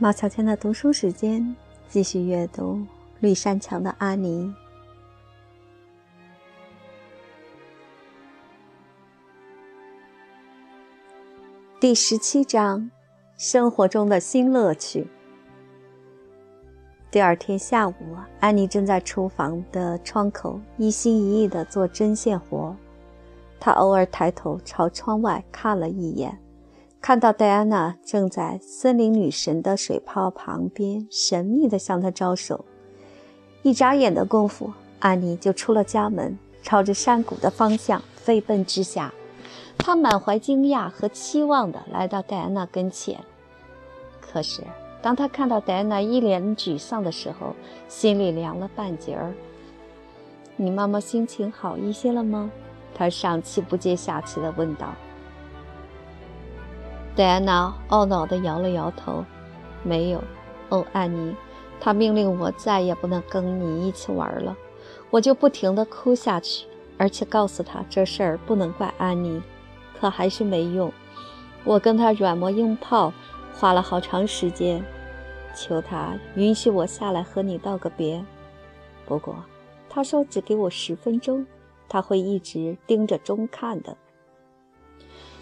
毛小天的读书时间，继续阅读《绿山墙的阿尼》第十七章：生活中的新乐趣。第二天下午，安妮正在厨房的窗口一心一意地做针线活。她偶尔抬头朝窗外看了一眼。看到戴安娜正在森林女神的水泡旁边神秘地向她招手，一眨眼的功夫，安妮就出了家门，朝着山谷的方向飞奔之下。她满怀惊讶和期望地来到戴安娜跟前，可是当她看到戴安娜一脸沮丧的时候，心里凉了半截儿。你妈妈心情好一些了吗？她上气不接下气地问道。戴安娜懊恼地摇了摇头，没有。哦，安妮，她命令我再也不能跟你一起玩了，我就不停地哭下去，而且告诉她这事儿不能怪安妮，可还是没用。我跟他软磨硬泡，花了好长时间，求他允许我下来和你道个别。不过，他说只给我十分钟，他会一直盯着钟看的。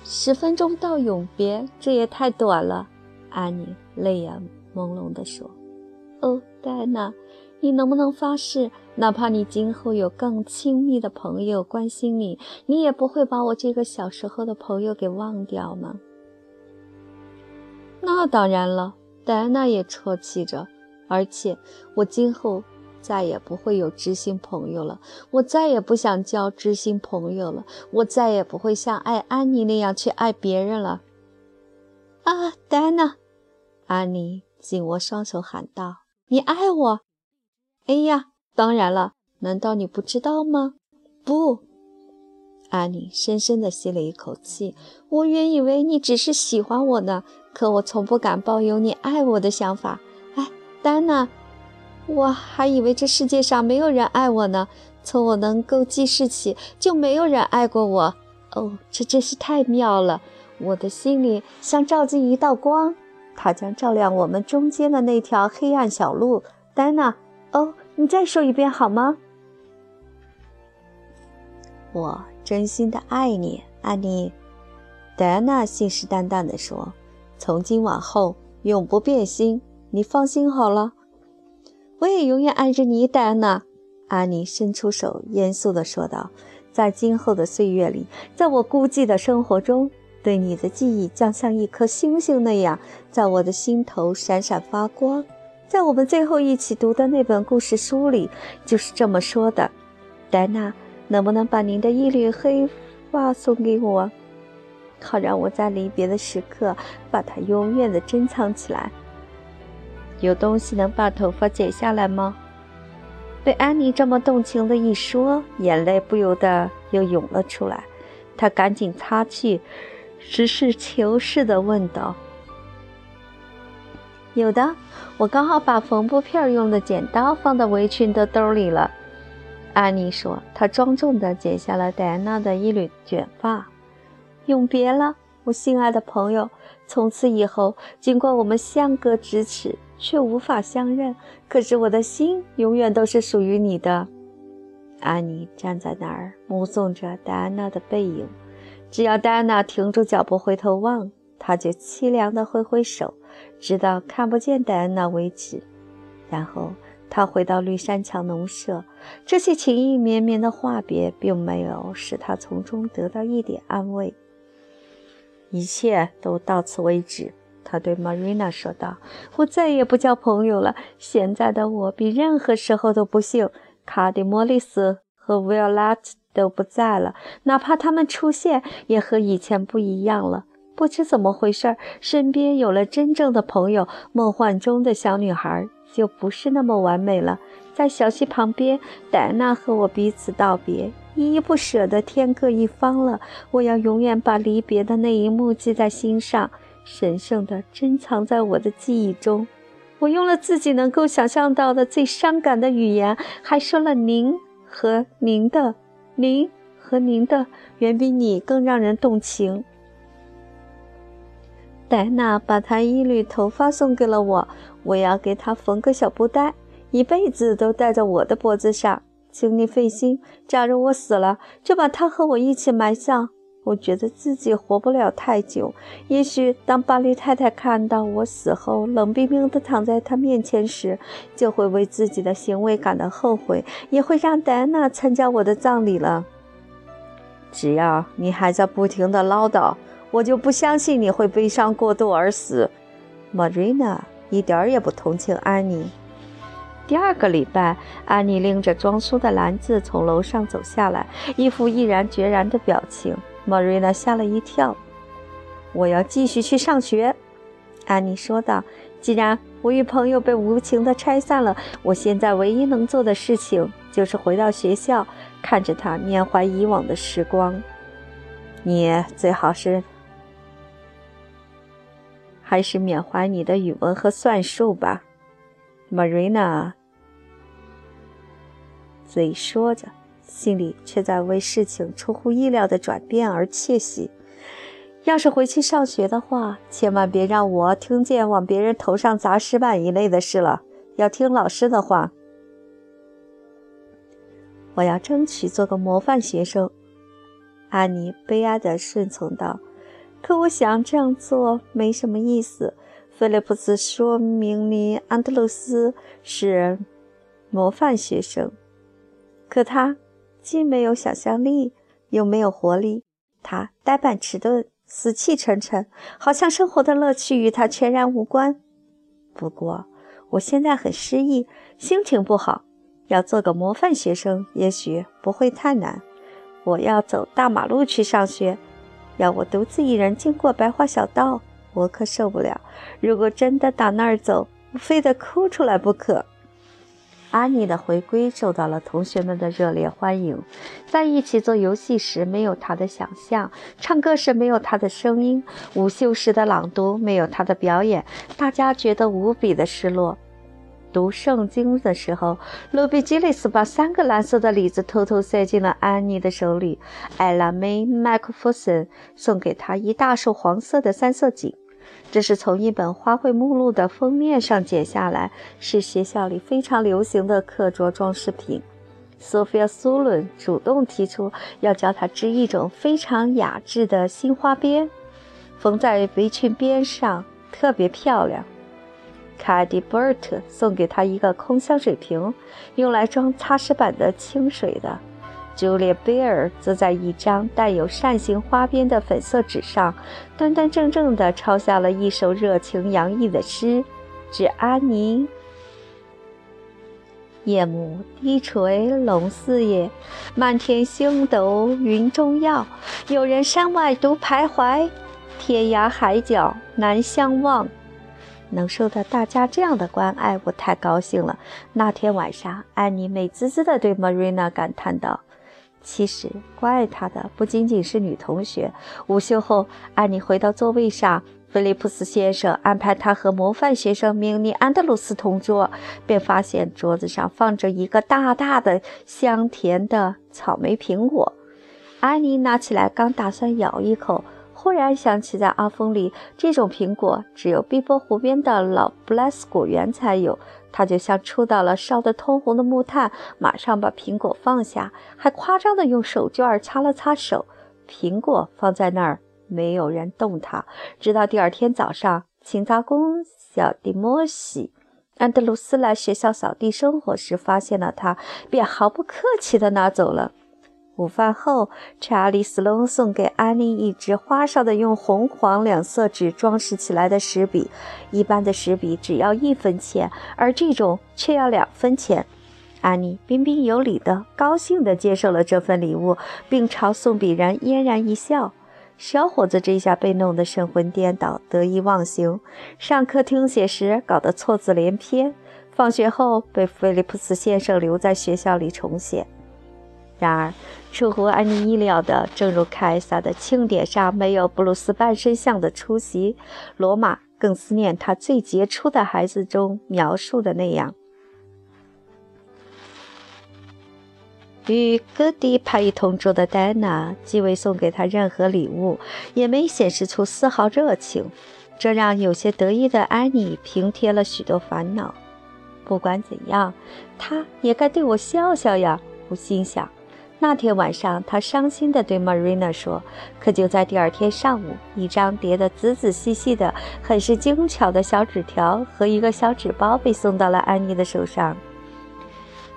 十分钟到永别，这也太短了。安妮泪眼朦胧地说：“哦，戴安娜，你能不能发誓，哪怕你今后有更亲密的朋友关心你，你也不会把我这个小时候的朋友给忘掉吗？”那当然了，戴安娜也啜泣着。而且我今后。再也不会有知心朋友了，我再也不想交知心朋友了，我再也不会像爱安妮那样去爱别人了。啊，戴安娜！安妮紧握双手喊道：“你爱我？”哎呀，当然了，难道你不知道吗？不，安妮深深地吸了一口气。我原以为你只是喜欢我呢，可我从不敢抱有你爱我的想法。哎，丹娜。我还以为这世界上没有人爱我呢。从我能够记事起，就没有人爱过我。哦，这真是太妙了！我的心里像照进一道光，它将照亮我们中间的那条黑暗小路。丹娜，哦，你再说一遍好吗？我真心的爱你，安妮。戴安娜信誓旦旦地说：“从今往后永不变心，你放心好了。”我也永远爱着你，戴安娜。安妮伸出手，严肃地说道：“在今后的岁月里，在我孤寂的生活中，对你的记忆将像一颗星星那样，在我的心头闪闪发光。在我们最后一起读的那本故事书里，就是这么说的。戴安娜，能不能把您的一缕黑发送给我，好让我在离别的时刻把它永远的珍藏起来？”有东西能把头发剪下来吗？被安妮这么动情的一说，眼泪不由得又涌了出来。她赶紧擦去，实事求是地问道：“有的，我刚好把缝布片用的剪刀放到围裙的兜里了。”安妮说。她庄重地剪下了戴安娜的一缕卷发。永别了，我心爱的朋友。从此以后，尽管我们相隔咫尺。却无法相认，可是我的心永远都是属于你的。安妮站在那儿，目送着戴安娜的背影。只要戴安娜停住脚步回头望，她就凄凉地挥挥手，直到看不见戴安娜为止。然后她回到绿山墙农舍。这些情意绵绵的话别，并没有使她从中得到一点安慰。一切都到此为止。他对 Marina 说道：“我再也不交朋友了。现在的我比任何时候都不幸。卡迪莫里斯和 Violet 都不在了，哪怕他们出现，也和以前不一样了。不知怎么回事，身边有了真正的朋友，梦幻中的小女孩就不是那么完美了。在小溪旁边，戴安娜和我彼此道别，依依不舍的天各一方了。我要永远把离别的那一幕记在心上。”神圣的珍藏在我的记忆中，我用了自己能够想象到的最伤感的语言，还说了“您”和“您的”，“您”和“您的”远比你更让人动情。戴安娜把她一缕头发送给了我，我要给她缝个小布袋，一辈子都戴在我的脖子上。请你费心，假如我死了，就把她和我一起埋葬。我觉得自己活不了太久，也许当巴黎太太看到我死后冷冰冰地躺在她面前时，就会为自己的行为感到后悔，也会让戴安娜参加我的葬礼了。只要你还在不停地唠叨，我就不相信你会悲伤过度而死。Marina 一点儿也不同情安妮。第二个礼拜，安妮拎着装书的篮子从楼上走下来，一副毅然决然的表情。莫瑞娜吓了一跳。“我要继续去上学。”安妮说道。“既然我与朋友被无情地拆散了，我现在唯一能做的事情就是回到学校，看着他缅怀以往的时光。你最好是还是缅怀你的语文和算术吧。” Marina 嘴说着。心里却在为事情出乎意料的转变而窃喜。要是回去上学的话，千万别让我听见往别人头上砸石板一类的事了。要听老师的话。我要争取做个模范学生。安妮悲哀地顺从道：“可我想这样做没什么意思。”菲利普斯说明你安德鲁斯是模范学生，可他。既没有想象力，又没有活力。他呆板迟钝，死气沉沉，好像生活的乐趣与他全然无关。不过，我现在很失意，心情不好。要做个模范学生，也许不会太难。我要走大马路去上学，要我独自一人经过白桦小道，我可受不了。如果真的打那儿走，我非得哭出来不可。安妮的回归受到了同学们的热烈欢迎。在一起做游戏时，没有她的想象；唱歌时，没有她的声音；午休时的朗读，没有她的表演。大家觉得无比的失落。读圣经的时候，罗比基利斯把三个蓝色的李子偷偷塞进了安妮的手里。艾拉梅麦克弗森送给她一大束黄色的三色堇。这是从一本花卉目录的封面上剪下来，是学校里非常流行的课桌装饰品。索菲亚·苏伦主动提出要教她织一种非常雅致的新花边，缝在围裙边上，特别漂亮。卡迪·伯特送给她一个空香水瓶，用来装擦拭板的清水的。朱丽贝尔则在一张带有扇形花边的粉色纸上，端端正正地抄下了一首热情洋溢的诗：“致安妮。”夜幕低垂，龙四野，漫天星斗云中耀。有人山外独徘徊，天涯海角难相望。能受到大家这样的关爱，我太高兴了。那天晚上，安妮美滋滋地对 Marina 感叹道。其实关爱他的不仅仅是女同学。午休后，安妮回到座位上，菲利普斯先生安排她和模范学生明尼安德鲁斯同桌，便发现桌子上放着一个大大的、香甜的草莓苹果。安妮拿起来，刚打算咬一口。忽然想起，在阿峰里，这种苹果只有碧波湖边的老布莱斯果园才有。他就像触到了烧得通红的木炭，马上把苹果放下，还夸张地用手绢擦了擦手。苹果放在那儿，没有人动它，直到第二天早上，勤杂工小迪莫西安德鲁斯来学校扫地生活时发现了它，便毫不客气地拿走了。午饭后，查理斯隆送给安妮一支花哨的用红黄两色纸装饰起来的石笔。一般的石笔只要一分钱，而这种却要两分钱。安妮彬彬有礼的、高兴地接受了这份礼物，并朝送笔人嫣然一笑。小伙子这下被弄得神魂颠倒、得意忘形，上课听写时搞得错字连篇，放学后被菲利普斯先生留在学校里重写。然而，出乎安妮意料的，正如凯撒的庆典上没有布鲁斯半身像的出席，罗马更思念他最杰出的孩子中描述的那样。与戈迪帕一同住的戴安娜既未送给他任何礼物，也没显示出丝毫热情。这让有些得意的安妮平添了许多烦恼。不管怎样，他也该对我笑笑呀！我心想。那天晚上，他伤心地对 Marina 说。可就在第二天上午，一张叠得仔仔细细的、很是精巧的小纸条和一个小纸包被送到了安妮的手上。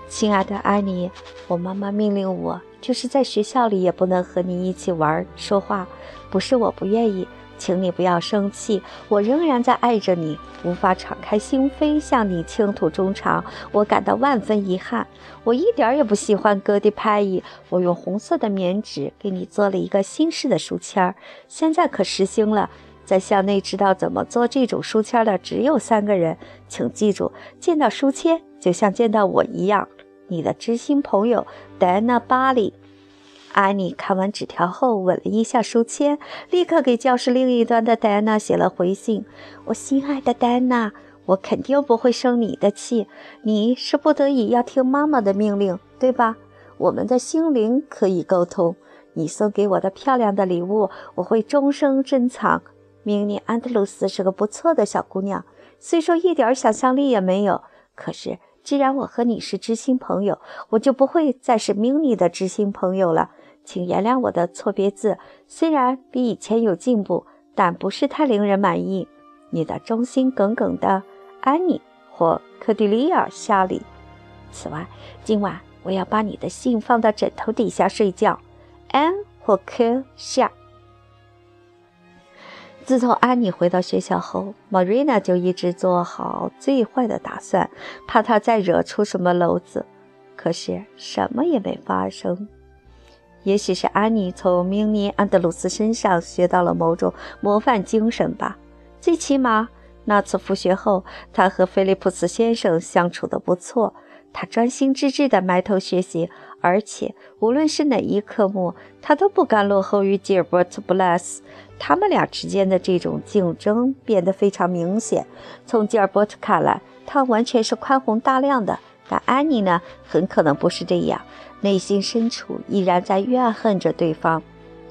亲爱的安妮，我妈妈命令我，就是在学校里也不能和你一起玩、说话。不是我不愿意。请你不要生气，我仍然在爱着你，无法敞开心扉向你倾吐衷肠，我感到万分遗憾。我一点也不喜欢格迪派伊，我用红色的棉纸给你做了一个新式的书签儿，现在可实行了。在校内知道怎么做这种书签的只有三个人，请记住，见到书签就像见到我一样，你的知心朋友戴安娜·巴里。安妮看完纸条后，吻了一下书签，立刻给教室另一端的戴安娜写了回信：“我心爱的戴安娜，我肯定不会生你的气。你是不得已要听妈妈的命令，对吧？我们的心灵可以沟通。你送给我的漂亮的礼物，我会终生珍藏。明尼安德鲁斯是个不错的小姑娘，虽说一点想象力也没有，可是既然我和你是知心朋友，我就不会再是明尼的知心朋友了。”请原谅我的错别字，虽然比以前有进步，但不是太令人满意。你的忠心耿耿的安妮或科迪利尔·夏里。此外，今晚我要把你的信放到枕头底下睡觉。安或科夏。自从安妮回到学校后，Marina 就一直做好最坏的打算，怕她再惹出什么篓子。可是什么也没发生。也许是安妮从明尼安德鲁斯身上学到了某种模范精神吧。最起码那次复学后，他和菲利普斯先生相处得不错。他专心致志地埋头学习，而且无论是哪一科目，他都不敢落后于吉尔伯特·布莱斯。他们俩之间的这种竞争变得非常明显。从吉尔伯特看来，他完全是宽宏大量的，但安妮呢，很可能不是这样。内心深处依然在怨恨着对方，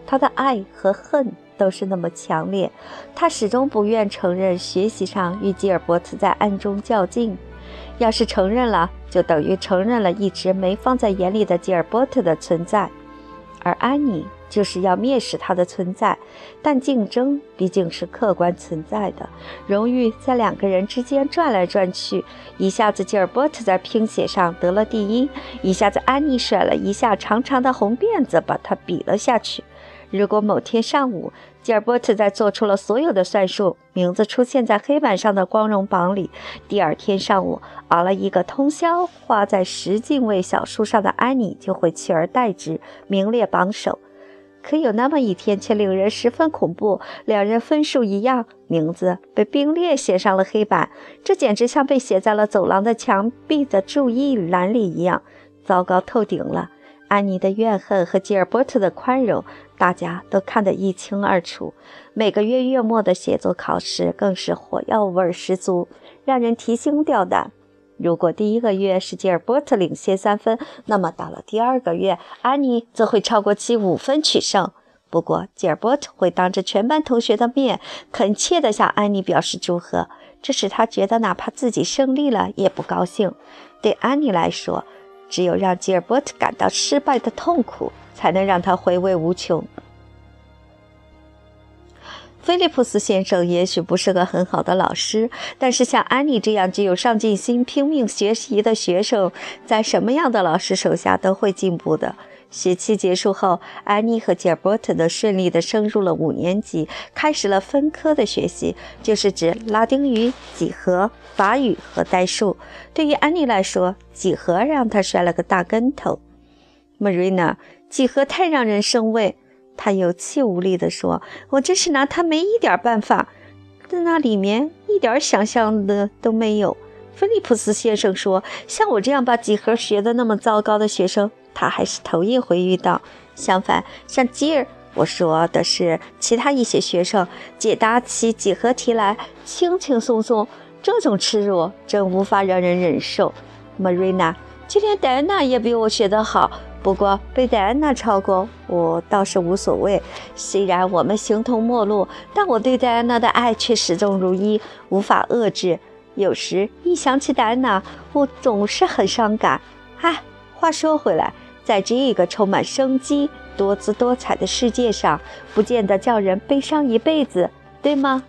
他的爱和恨都是那么强烈。他始终不愿承认学习上与吉尔伯特在暗中较劲，要是承认了，就等于承认了一直没放在眼里的吉尔伯特的存在，而安妮。就是要蔑视他的存在，但竞争毕竟是客观存在的。荣誉在两个人之间转来转去，一下子吉尔伯特在拼写上得了第一，一下子安妮甩了一下长长的红辫子，把他比了下去。如果某天上午，吉尔伯特在做出了所有的算术，名字出现在黑板上的光荣榜里，第二天上午熬了一个通宵，画在十进位小书上的安妮就会取而代之，名列榜首。可有那么一天，却令人十分恐怖。两人分数一样，名字被并列写上了黑板，这简直像被写在了走廊的墙壁的注意栏里一样，糟糕透顶了。安妮的怨恨和吉尔伯特的宽容，大家都看得一清二楚。每个月月末的写作考试更是火药味十足，让人提心吊胆。如果第一个月是吉尔伯特领先三分，那么到了第二个月，安妮则会超过其五分取胜。不过，吉尔伯特会当着全班同学的面恳切地向安妮表示祝贺，这使他觉得哪怕自己胜利了也不高兴。对安妮来说，只有让吉尔伯特感到失败的痛苦，才能让他回味无穷。菲利普斯先生也许不是个很好的老师，但是像安妮这样具有上进心、拼命学习的学生，在什么样的老师手下都会进步的。学期结束后，安妮和吉尔伯特的顺利地升入了五年级，开始了分科的学习，就是指拉丁语、几何、法语和代数。对于安妮来说，几何让她摔了个大跟头。Marina，几何太让人生畏。他有气无力地说：“我真是拿他没一点办法，在那里面一点想象的都没有。”菲利普斯先生说：“像我这样把几何学得那么糟糕的学生，他还是头一回遇到。相反，像吉尔，我说的是其他一些学生，解答起几何题来轻轻松松，这种耻辱真无法让人忍受。”Marina，就连戴安娜也比我学得好。不过被戴安娜超过，我倒是无所谓。虽然我们形同陌路，但我对戴安娜的爱却始终如一，无法遏制。有时一想起戴安娜，我总是很伤感。唉，话说回来，在这个充满生机、多姿多彩的世界上，不见得叫人悲伤一辈子，对吗？